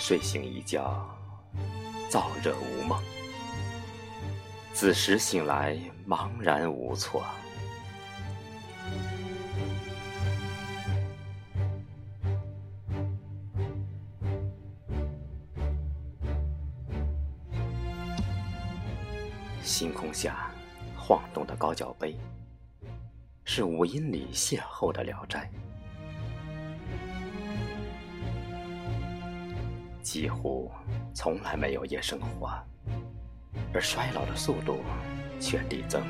睡醒一觉，燥热无梦。子时醒来，茫然无措。星空下晃动的高脚杯，是五音里邂逅的聊斋。几乎从来没有夜生活，而衰老的速度却递增。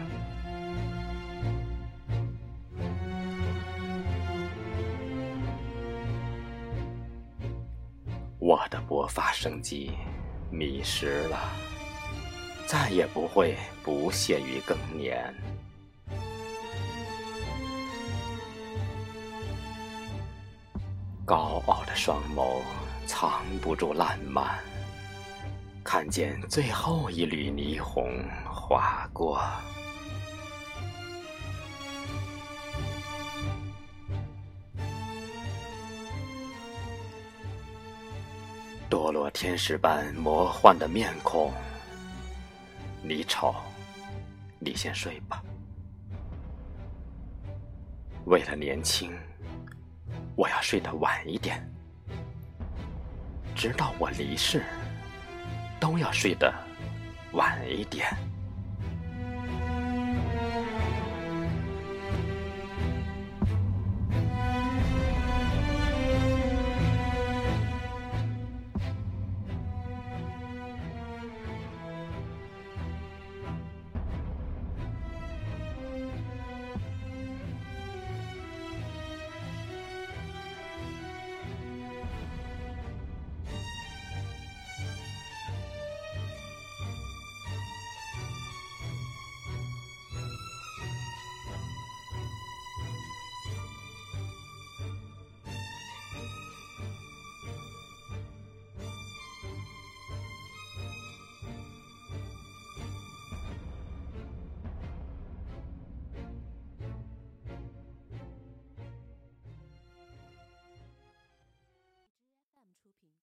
我的勃发生机迷失了，再也不会不屑于更年。高傲的双眸。藏不住烂漫，看见最后一缕霓虹划过。堕落天使般魔幻的面孔，你丑，你先睡吧。为了年轻，我要睡得晚一点。直到我离世，都要睡得晚一点。